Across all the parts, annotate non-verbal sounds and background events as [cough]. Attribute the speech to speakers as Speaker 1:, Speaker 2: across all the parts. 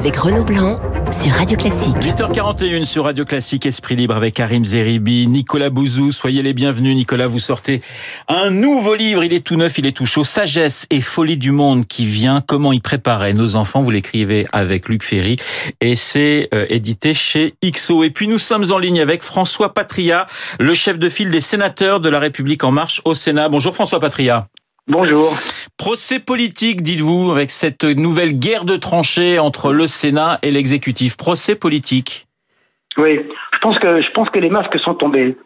Speaker 1: avec Renaud Blanc sur Radio Classique.
Speaker 2: 8h41 sur Radio Classique, Esprit Libre avec Karim Zeribi, Nicolas Bouzou. Soyez les bienvenus. Nicolas, vous sortez un nouveau livre. Il est tout neuf, il est tout chaud. Sagesse et folie du monde qui vient. Comment y préparer nos enfants? Vous l'écrivez avec Luc Ferry et c'est euh, édité chez XO. Et puis nous sommes en ligne avec François Patria, le chef de file des sénateurs de la République en marche au Sénat. Bonjour François Patria.
Speaker 3: Bonjour.
Speaker 2: Procès politique, dites-vous, avec cette nouvelle guerre de tranchées entre le Sénat et l'exécutif. Procès politique.
Speaker 3: Oui, je pense que je pense que les masques sont tombés.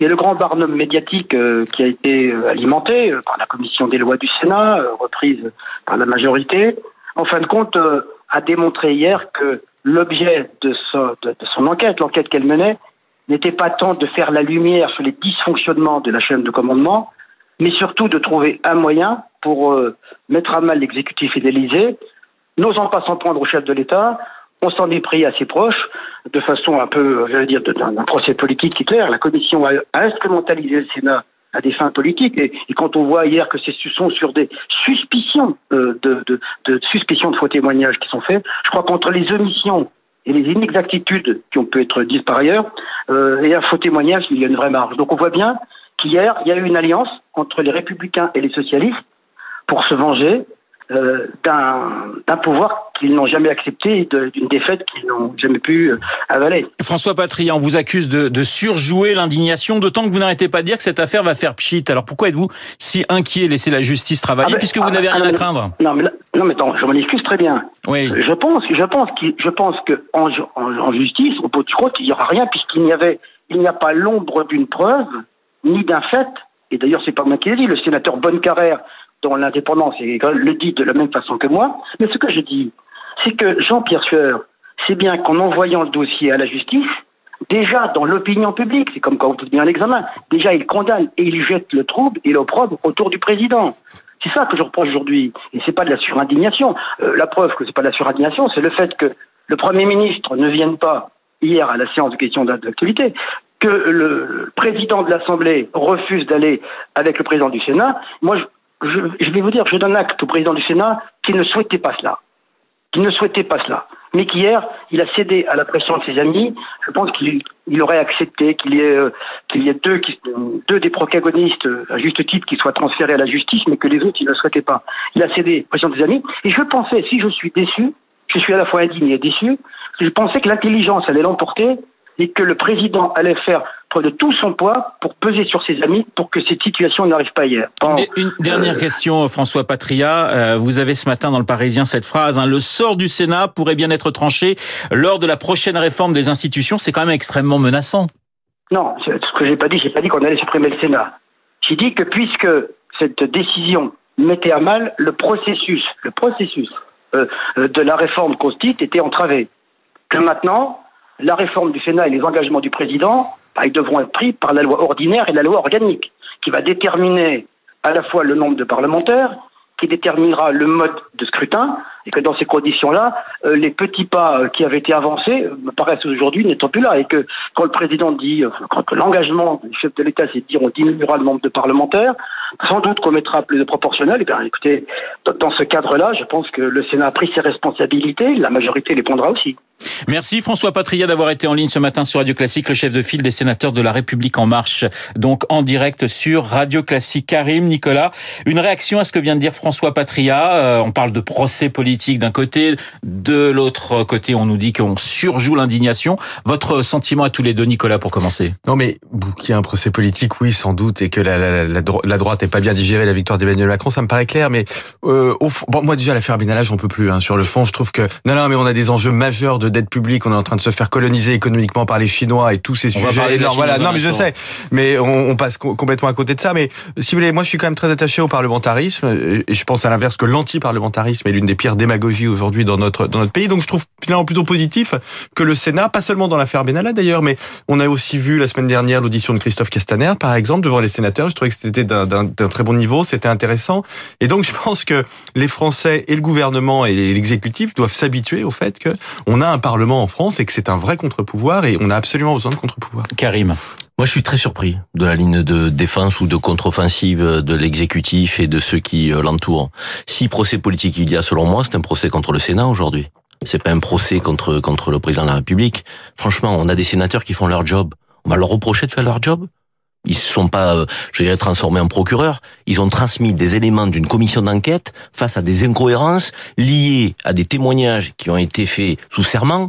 Speaker 3: Il y a le grand barnum médiatique euh, qui a été euh, alimenté euh, par la commission des lois du Sénat, reprise par la majorité. En fin de compte, a démontré hier que l'objet de, de, son enquête, l'enquête qu'elle menait, n'était pas tant de faire la lumière sur les dysfonctionnements de la chaîne de commandement, mais surtout de trouver un moyen pour euh, mettre à mal l'exécutif et n'osant pas s'en prendre au chef de l'État, on s'en est pris à ses proches, de façon un peu, j'allais dire, d'un procès politique qui clair. La Commission a, instrumentalisé le Sénat à des fins politiques. Et, quand on voit hier que ce sont sur des suspicions euh, de, de, de, suspicions de faux témoignages qui sont faits, je crois qu'entre les omissions et les inexactitudes qui ont pu être dites par ailleurs, euh, et un faux témoignage, il y a une vraie marge. Donc on voit bien qu'hier, il y a eu une alliance entre les républicains et les socialistes pour se venger euh, d'un pouvoir qu'ils n'ont jamais accepté, d'une défaite qu'ils n'ont jamais pu euh, avaler.
Speaker 2: François Patrian vous accuse de, de surjouer l'indignation, d'autant que vous n'arrêtez pas de dire que cette affaire va faire pchit. Alors pourquoi êtes-vous si inquiet Laissez la justice travailler, ah ben, puisque vous ah, n'avez rien
Speaker 3: ah,
Speaker 2: à craindre?
Speaker 3: Non, mais, non, mais attends, je m'en excuse très bien. Oui. Je pense, je pense, je pense que en, en, justice, au bout du compte, il n'y aura rien, puisqu'il n'y avait, il n'y a pas l'ombre d'une preuve ni d'un fait. Et d'ailleurs, c'est pas moi qui l'ai dit, le sénateur Bonnecarrère, dont l'indépendance le dit de la même façon que moi. Mais ce que je dis, c'est que Jean-Pierre Sueur c'est bien qu'en envoyant le dossier à la justice, déjà dans l'opinion publique, c'est comme quand vous faites bien l'examen, déjà il condamne et il jette le trouble et l'opprobre autour du président. C'est ça que je reproche aujourd'hui. Et c'est pas de la surindignation. Euh, la preuve que c'est pas de la surindignation, c'est le fait que le Premier ministre ne vienne pas hier à la séance de questions d'actualité, que le président de l'Assemblée refuse d'aller avec le président du Sénat, moi, je, vais vous dire, je donne acte au président du Sénat qui ne souhaitait pas cela. Qui ne souhaitait pas cela. Mais qu'hier, il a cédé à la pression de ses amis. Je pense qu'il aurait accepté qu'il y ait, euh, qu'il deux des protagonistes, à juste titre, qui soient transférés à la justice, mais que les autres, il ne souhaitait pas. Il a cédé à la pression de ses amis. Et je pensais, si je suis déçu, je suis à la fois indigné et déçu, je pensais que l'intelligence allait l'emporter et que le président allait faire preuve de tout son poids pour peser sur ses amis pour que cette situation n'arrive pas hier.
Speaker 2: Une dernière question, François Patria. Euh, vous avez ce matin dans le Parisien cette phrase hein, le sort du Sénat pourrait bien être tranché lors de la prochaine réforme des institutions. C'est quand même extrêmement menaçant.
Speaker 3: Non, ce que j'ai pas dit, j'ai pas dit qu'on allait supprimer le Sénat. J'ai dit que puisque cette décision mettait à mal le processus, le processus euh, euh, de la réforme constite était entravé, que maintenant la réforme du Sénat et les engagements du président, bah, ils devront être pris par la loi ordinaire et la loi organique, qui va déterminer à la fois le nombre de parlementaires, qui déterminera le mode de scrutin, et que dans ces conditions-là, euh, les petits pas euh, qui avaient été avancés me paraissent aujourd'hui n'étant plus là, et que quand le président dit, euh, quand l'engagement du chef de l'État, c'est de dire on diminuera le nombre de parlementaires, sans doute qu'on mettra plus de proportionnel. Et eh bien, écoutez, dans ce cadre-là, je pense que le Sénat a pris ses responsabilités, la majorité les prendra aussi.
Speaker 2: Merci François Patria d'avoir été en ligne ce matin sur Radio Classique, le chef de file des sénateurs de la République en marche, donc en direct sur Radio Classique. Karim, Nicolas, une réaction à ce que vient de dire François Patria. Euh, on parle de procès politique d'un côté, de l'autre côté, on nous dit qu'on surjoue l'indignation. Votre sentiment à tous les deux, Nicolas, pour commencer?
Speaker 4: Non, mais qu'il y a un procès politique, oui, sans doute, et que la, la, la, la droite n'est pas bien digéré la victoire d'Emmanuel Macron, ça me paraît clair. Mais euh, au fond, bon, moi déjà l'affaire Benalla, j'en peux plus. Hein, sur le fond, je trouve que non, non, mais on a des enjeux majeurs de dette publique. On est en train de se faire coloniser économiquement par les Chinois et tous ces sujets.
Speaker 2: Non, voilà,
Speaker 4: non, mais je sais. Mais on, on, passe complètement à côté de ça. Mais si vous voulez, moi, je suis quand même très attaché au parlementarisme et je pense à l'inverse que l'anti-parlementarisme est l'une des pires démagogies aujourd'hui dans notre dans notre pays. Donc, je trouve finalement plutôt positif que le Sénat, pas seulement dans l'affaire Benalla d'ailleurs, mais on a aussi vu la semaine dernière l'audition de Christophe Castaner, par exemple, devant les sénateurs. Je trouvais que c'était d'un très bon niveau, c'était intéressant. Et donc je pense que les Français et le gouvernement et l'exécutif doivent s'habituer au fait que on a un Parlement en France et que c'est un vrai contre-pouvoir et on a absolument besoin de contre-pouvoir.
Speaker 2: Karim.
Speaker 5: Moi, je suis très surpris de la ligne de défense ou de contre-offensive de l'exécutif et de ceux qui euh, l'entourent. Si procès politique il y a, selon moi, c'est un procès contre le Sénat aujourd'hui. C'est pas un procès contre contre le président de la République. Franchement, on a des sénateurs qui font leur job. On va leur reprocher de faire leur job? Ils se sont pas, euh, je dirais, transformés en procureurs. Ils ont transmis des éléments d'une commission d'enquête face à des incohérences liées à des témoignages qui ont été faits sous serment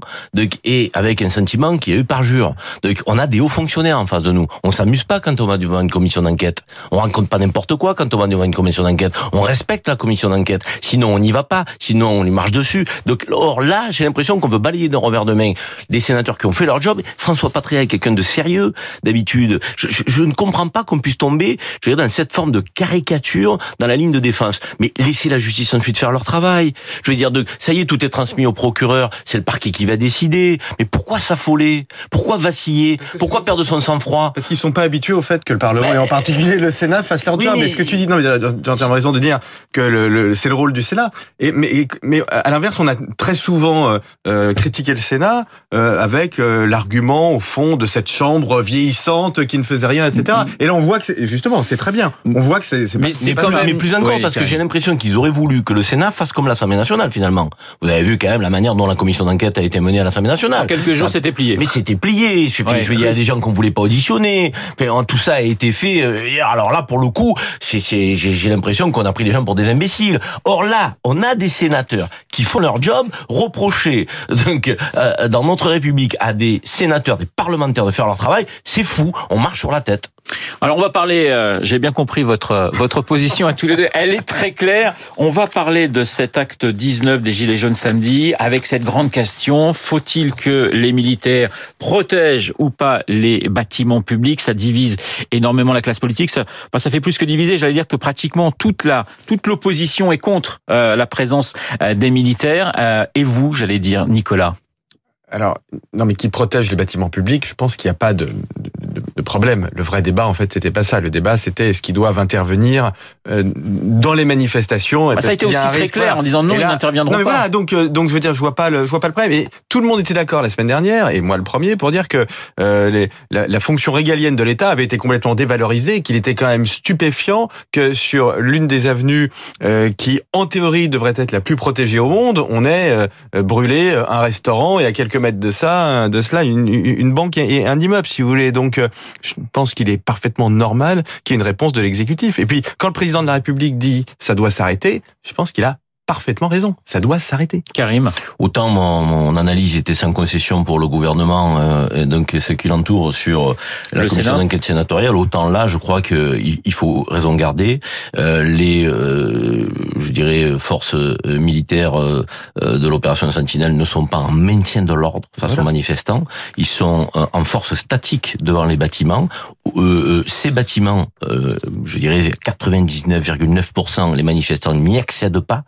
Speaker 5: et avec un sentiment qui est eu parjure. Donc, on a des hauts fonctionnaires en face de nous. On s'amuse pas quand on va devant une commission d'enquête. On rencontre pas n'importe quoi quand on va devant une commission d'enquête. On respecte la commission d'enquête. Sinon, on n'y va pas. Sinon, on lui marche dessus. Donc, or là, j'ai l'impression qu'on veut balayer d'un revers de main des sénateurs qui ont fait leur job. François Patria est quelqu'un de sérieux d'habitude. je, je ne comprends pas qu'on puisse tomber, je veux dire, dans cette forme de caricature dans la ligne de défense. Mais laissez la justice ensuite faire leur travail. Je veux dire, de, ça y est, tout est transmis au procureur, c'est le parquet qui va décider. Mais pourquoi s'affoler? Pourquoi vaciller? Pourquoi perdre son sang-froid?
Speaker 4: Parce qu'ils sont pas habitués au fait que le Parlement, et en particulier le Sénat, fasse leur job. Mais... ce que tu dis, non, tu as raison de dire que le, c'est le rôle du Sénat. Et, mais, mais à l'inverse, on a très souvent euh, euh critiqué le Sénat euh, avec euh, l'argument, au fond, de cette chambre vieillissante qui ne faisait rien, Mm-hmm. Et là, on voit que justement, c'est très bien. On voit que c'est
Speaker 5: mais c'est quand même plus encore parce que j'ai l'impression qu'ils auraient voulu que le Sénat fasse comme l'Assemblée nationale finalement. Vous avez vu quand même la manière dont la commission d'enquête a été menée à l'Assemblée nationale. En
Speaker 2: quelques jours, c'était plié.
Speaker 5: Mais c'était plié. Je, ouais, il y a des gens qu'on voulait pas auditionner. tout ça a été fait. Euh, alors là, pour le coup, j'ai l'impression qu'on a pris les gens pour des imbéciles. Or là, on a des sénateurs qui font leur job, reprocher [laughs] donc euh, dans notre République à des sénateurs, des parlementaires de faire leur travail, c'est fou. On marche sur la tête.
Speaker 2: Alors on va parler, euh, j'ai bien compris votre votre position à tous les deux, elle est très claire. On va parler de cet acte 19 des Gilets jaunes samedi avec cette grande question, faut-il que les militaires protègent ou pas les bâtiments publics? Ça divise énormément la classe politique, ça, bah, fait plus que diviser, j'allais dire que pratiquement toute la toute l'opposition est contre euh, la présence euh, des militaires. et vous, j'allais dire, Nicolas?
Speaker 4: Alors, non, mais qui protège les bâtiments publics, je pense qu'il n'y a pas de problème. Le vrai débat, en fait, c'était pas ça. Le débat, c'était est-ce qu'ils doivent intervenir euh, dans les manifestations.
Speaker 2: Bah, ça a été aussi très clair en disant non, ils n'interviendront pas. Mais
Speaker 4: voilà, donc euh, donc je veux dire, je vois pas le je vois pas le problème. Et tout le monde était d'accord la semaine dernière, et moi le premier, pour dire que euh, les, la, la, fonction régalienne de l'État avait été complètement dévalorisée, qu'il était quand même stupéfiant que sur l'une des avenues qui, en théorie, devrait être la plus protégée au monde, on ait brûlé un restaurant et à quelques mètres de ça, de cela, une, une banque et un immeuble, si vous voulez. Donc je pense qu'il est parfaitement normal qu'il y ait une réponse de l'exécutif. Et puis, quand le président de la République dit ça doit s'arrêter, je pense qu'il a parfaitement raison. Ça doit s'arrêter.
Speaker 2: Karim.
Speaker 5: Autant mon, mon, analyse était sans concession pour le gouvernement euh, et donc ce qui l'entoure sur la le commission d'enquête sénatoriale, autant là, je crois que il faut raison garder. Euh, les, euh, je dirais, forces euh, militaires euh, de l'opération Sentinelle ne sont pas en maintien de l'ordre face aux manifestants. Ils sont en force statique devant les bâtiments. ces bâtiments, je dirais 99,9%, les manifestants n'y accèdent pas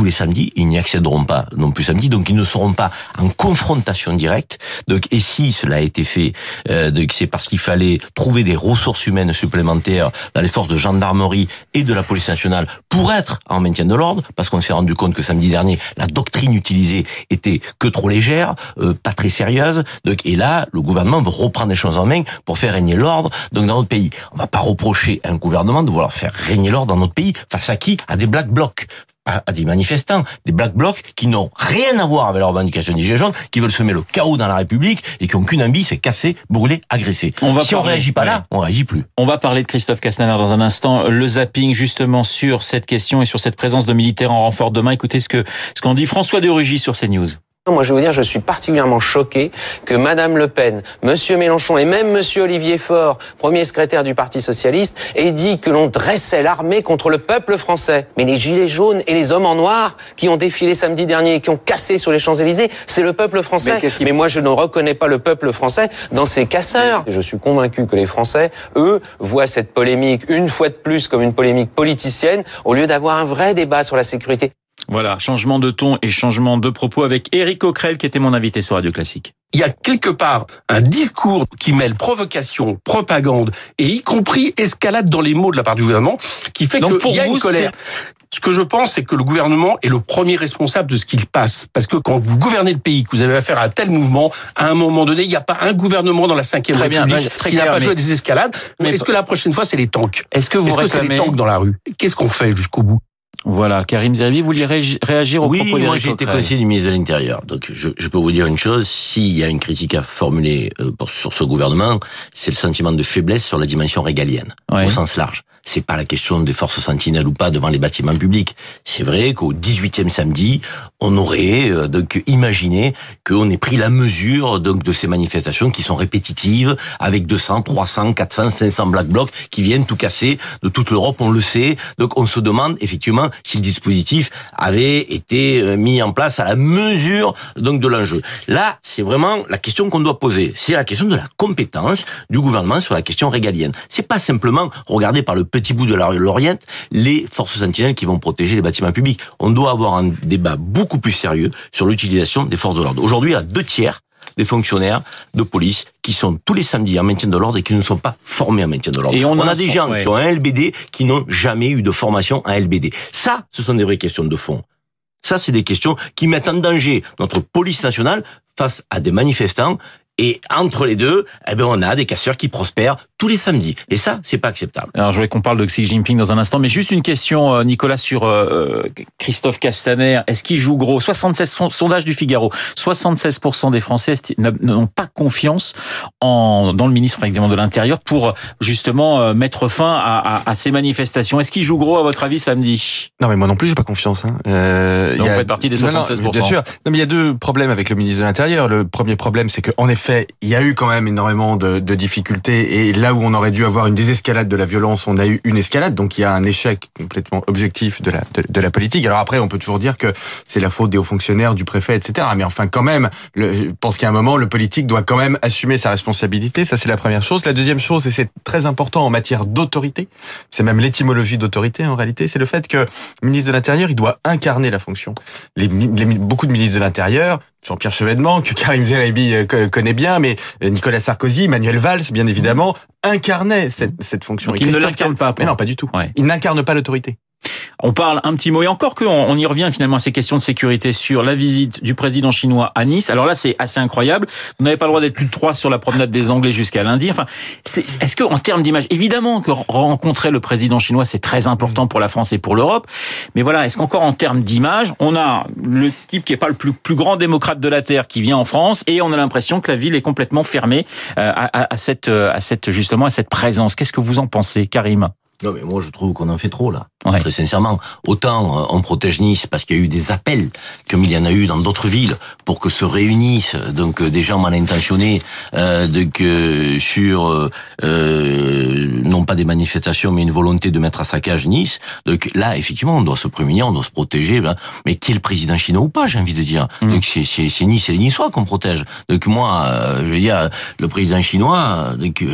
Speaker 5: tous les samedis, ils n'y accéderont pas non plus samedi, donc ils ne seront pas en confrontation directe. Donc, et si cela a été fait, euh, c'est parce qu'il fallait trouver des ressources humaines supplémentaires dans les forces de gendarmerie et de la police nationale pour être en maintien de l'ordre, parce qu'on s'est rendu compte que samedi dernier, la doctrine utilisée était que trop légère, euh, pas très sérieuse. Donc, et là, le gouvernement veut reprendre les choses en main pour faire régner l'ordre. Donc, dans notre pays, on va pas reprocher à un gouvernement de vouloir faire régner l'ordre dans notre pays face à qui? À des black blocs à, des manifestants, des black blocs qui n'ont rien à voir avec la revendication des Gilets jaunes, qui veulent semer le chaos dans la République et qui n'ont qu'une envie, c'est casser, brûler, agresser. On va si on réagit pas là, on réagit plus.
Speaker 2: On va parler de Christophe Castaner dans un instant. Le zapping justement sur cette question et sur cette présence de militaires en renfort demain. Écoutez ce que ce qu'en dit François de Rugy sur CNews.
Speaker 6: Moi, je vais vous dire, je suis particulièrement choqué que Madame Le Pen, Monsieur Mélenchon et même Monsieur Olivier Faure, premier secrétaire du Parti socialiste, aient dit que l'on dressait l'armée contre le peuple français. Mais les gilets jaunes et les hommes en noir qui ont défilé samedi dernier et qui ont cassé sur les Champs-Élysées, c'est le peuple français. Mais, Mais, moi, je ne reconnais pas le peuple français dans ces casseurs. Et je suis convaincu que les Français, eux, voient cette polémique une fois de plus comme une polémique politicienne au lieu d'avoir un vrai débat sur la sécurité.
Speaker 2: Voilà, changement de ton et changement de propos avec Éric Coquerel qui était mon invité sur Radio Classique.
Speaker 7: Il y a quelque part un discours qui mêle provocation, propagande et y compris escalade dans les mots de la part du gouvernement qui fait qu'il y a une colère. Ce que je pense, c'est que le gouvernement est le premier responsable de ce qu'il passe. Parce que quand vous gouvernez le pays, que vous avez affaire à un tel mouvement, à un moment donné, il n'y a pas un gouvernement dans la Ve République qui n'a pas joué des escalades. Est-ce que la prochaine fois, c'est les tanks? Est-ce que vous Est-ce que c'est les tanks dans la rue? Qu'est-ce qu'on fait jusqu'au bout?
Speaker 2: Voilà, Karim Zervi, vous vouliez réagir au
Speaker 5: oui,
Speaker 2: propos
Speaker 5: Oui, moi j'ai été conseiller du ministre de l'Intérieur. Donc je, je, peux vous dire une chose, s'il y a une critique à formuler euh, sur ce gouvernement, c'est le sentiment de faiblesse sur la dimension régalienne, au sens large. C'est pas la question des forces sentinelles ou pas devant les bâtiments publics. C'est vrai qu'au 18e samedi, on aurait euh, donc imaginé qu'on ait pris la mesure donc de ces manifestations qui sont répétitives avec 200, 300, 400, 500 black blocs qui viennent tout casser de toute l'Europe, on le sait. Donc on se demande effectivement si le dispositif avait été euh, mis en place à la mesure donc de l'enjeu. Là, c'est vraiment la question qu'on doit poser. C'est la question de la compétence du gouvernement sur la question régalienne. C'est pas simplement regarder par le petit bout de l'Orient les forces sentinelles qui vont protéger les bâtiments publics. On doit avoir un débat beaucoup plus sérieux sur l'utilisation des forces de l'ordre. Aujourd'hui, a deux tiers des fonctionnaires de police qui sont tous les samedis en maintien de l'ordre et qui ne sont pas formés en maintien de l'ordre. Et on, a des gens qui ont un LBD qui n'ont jamais eu de formation en LBD. Ça, ce sont des vraies questions de fond. Ça, c'est des questions qui mettent en danger notre police nationale face à des manifestants et entre les deux, eh ben on a des casseurs qui prospèrent tous les samedis. Et ça, c'est pas acceptable.
Speaker 2: Alors, je voulais qu'on parle de Xi Jinping dans un instant, mais juste une question, euh, Nicolas, sur euh, Christophe Castaner. Est-ce qu'il joue gros? 76 sondage du Figaro. 76% des Français n'ont pas confiance en dans le ministre de l'Intérieur pour justement euh, mettre fin à, à, à ces manifestations. Est-ce qu'il joue gros à votre avis samedi?
Speaker 4: Non, mais moi non plus, j'ai pas confiance. Hein.
Speaker 2: Euh, Donc, vous faites partie des 76%.
Speaker 4: bien sûr. Non, mais il y a deux problèmes avec le ministre de l'Intérieur. Le premier problème, c'est qu'en effet il y a eu quand même énormément de, de, difficultés et là où on aurait dû avoir une désescalade de la violence, on a eu une escalade. Donc il y a un échec complètement objectif de la, de, la politique. Alors après, on peut toujours dire que c'est la faute des hauts fonctionnaires, du préfet, etc. Mais enfin, quand même, je pense qu'à un moment, le politique doit quand même assumer sa responsabilité. Ça, c'est la première chose. La deuxième chose, et c'est très important en matière d'autorité, c'est même l'étymologie d'autorité en réalité, c'est le fait que le ministre de l'Intérieur, il doit incarner la fonction. Les, les, beaucoup de ministres de l'Intérieur Jean-Pierre Chevènement, que Karim Zeribi euh, connaît bien, mais euh, Nicolas Sarkozy, Manuel Valls, bien évidemment, incarnaient cette, cette fonction.
Speaker 2: Donc il ne l'incarne pas.
Speaker 4: Mais non, pas du tout. Il n'incarne pas l'autorité.
Speaker 2: On parle un petit mot et encore que on, y revient finalement à ces questions de sécurité sur la visite du président chinois à Nice. Alors là, c'est assez incroyable. Vous n'avez pas le droit d'être plus de trois sur la promenade des Anglais jusqu'à lundi. Enfin, est-ce que en termes d'image, évidemment que rencontrer le président chinois c'est très important pour la France et pour l'Europe, mais voilà, est-ce qu'encore en termes d'image, on a le type qui est pas le plus, plus grand démocrate de la terre qui vient en France et on a l'impression que la ville est complètement fermée euh, à, à, cette, euh, à cette justement à cette présence? Qu'est-ce que vous en pensez, Karim?
Speaker 5: Non, mais moi, je trouve qu'on en fait trop, là. Très sincèrement. Autant euh, on protège Nice parce qu'il y a eu des appels, comme il y en a eu dans d'autres villes, pour que se réunissent donc euh, des gens mal intentionnés, euh, donc, sur, euh, non pas des manifestations, mais une volonté de mettre à saccage Nice. Donc là, effectivement, on doit se prémunir, on doit se protéger. Ben, mais qui est le président chinois ou pas, j'ai envie de dire? Mm. Donc c'est Nice et les Niçois qu'on protège. Donc moi, je veux dire, le président chinois, donc,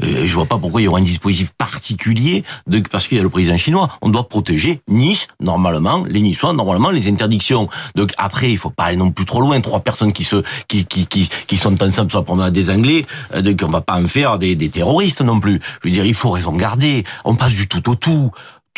Speaker 5: je vois pas pourquoi il y aura un dispositif particulier parce qu'il y a le président chinois. On doit protéger Nice, normalement, les Niçois, normalement, les interdictions. Donc après, il faut pas aller non plus trop loin. Trois personnes qui se, qui, qui, qui, qui sont ensemble la promenade des Anglais, euh, donc on va pas en faire des, des terroristes non plus. Je veux dire, il faut raison garder. On passe du tout au tout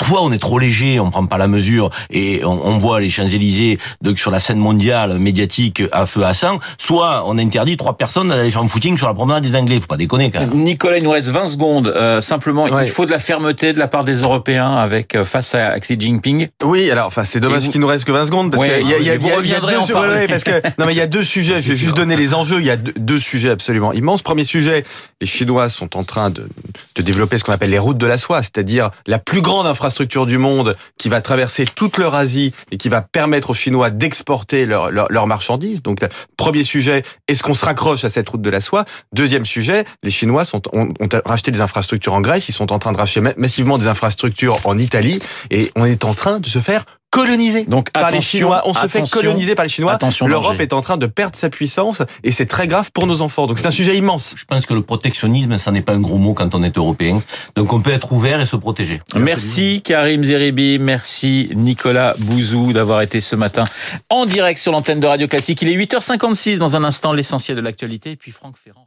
Speaker 5: soit on est trop léger, on prend pas la mesure et on, voit les Champs-Élysées donc sur la scène mondiale médiatique à feu à sang, soit on interdit trois personnes d'aller faire un footing sur la promenade des Anglais. Faut pas déconner quand même.
Speaker 2: Nicolas, il nous reste 20 secondes. Euh, simplement, il faut de la fermeté de la part des Européens avec euh, face à Xi Jinping.
Speaker 4: Oui, alors enfin c'est dommage qu'il nous reste que 20 secondes parce qu'il y a, y a, y a deux, parce que non mais il y a deux [laughs] sujets. Je vais juste donner les enjeux. Il y a deux, sujets absolument immenses. Premier sujet, les Chinois sont en train de, de développer ce qu'on appelle les routes de la soie, c'est-à-dire la plus grande infrastructure infrastructure du monde qui va traverser toute l'Eurasie et qui va permettre aux Chinois d'exporter leurs leur, marchandises. Donc, premier sujet, est-ce qu'on se raccroche à cette route de la soie? Deuxième sujet, les Chinois sont, ont, ont, racheté des infrastructures en Grèce, ils sont en train de racheter massivement des infrastructures en Italie. Et on est en train de se faire colonisé Donc, par les Chinois. On se fait coloniser par les Chinois. L'Europe est en train de perdre sa puissance et c'est très grave pour nos enfants. Donc c'est un sujet immense.
Speaker 5: Je pense que le protectionnisme, ça n'est pas un gros mot quand on est européen. Donc on peut être ouvert et se protéger.
Speaker 2: Merci Karim Zeribi, merci Nicolas Bouzou d'avoir été ce matin en direct sur l'antenne de Radio Classique. Il est 8h56 dans un instant l'essentiel de l'actualité et puis Franck Ferrand.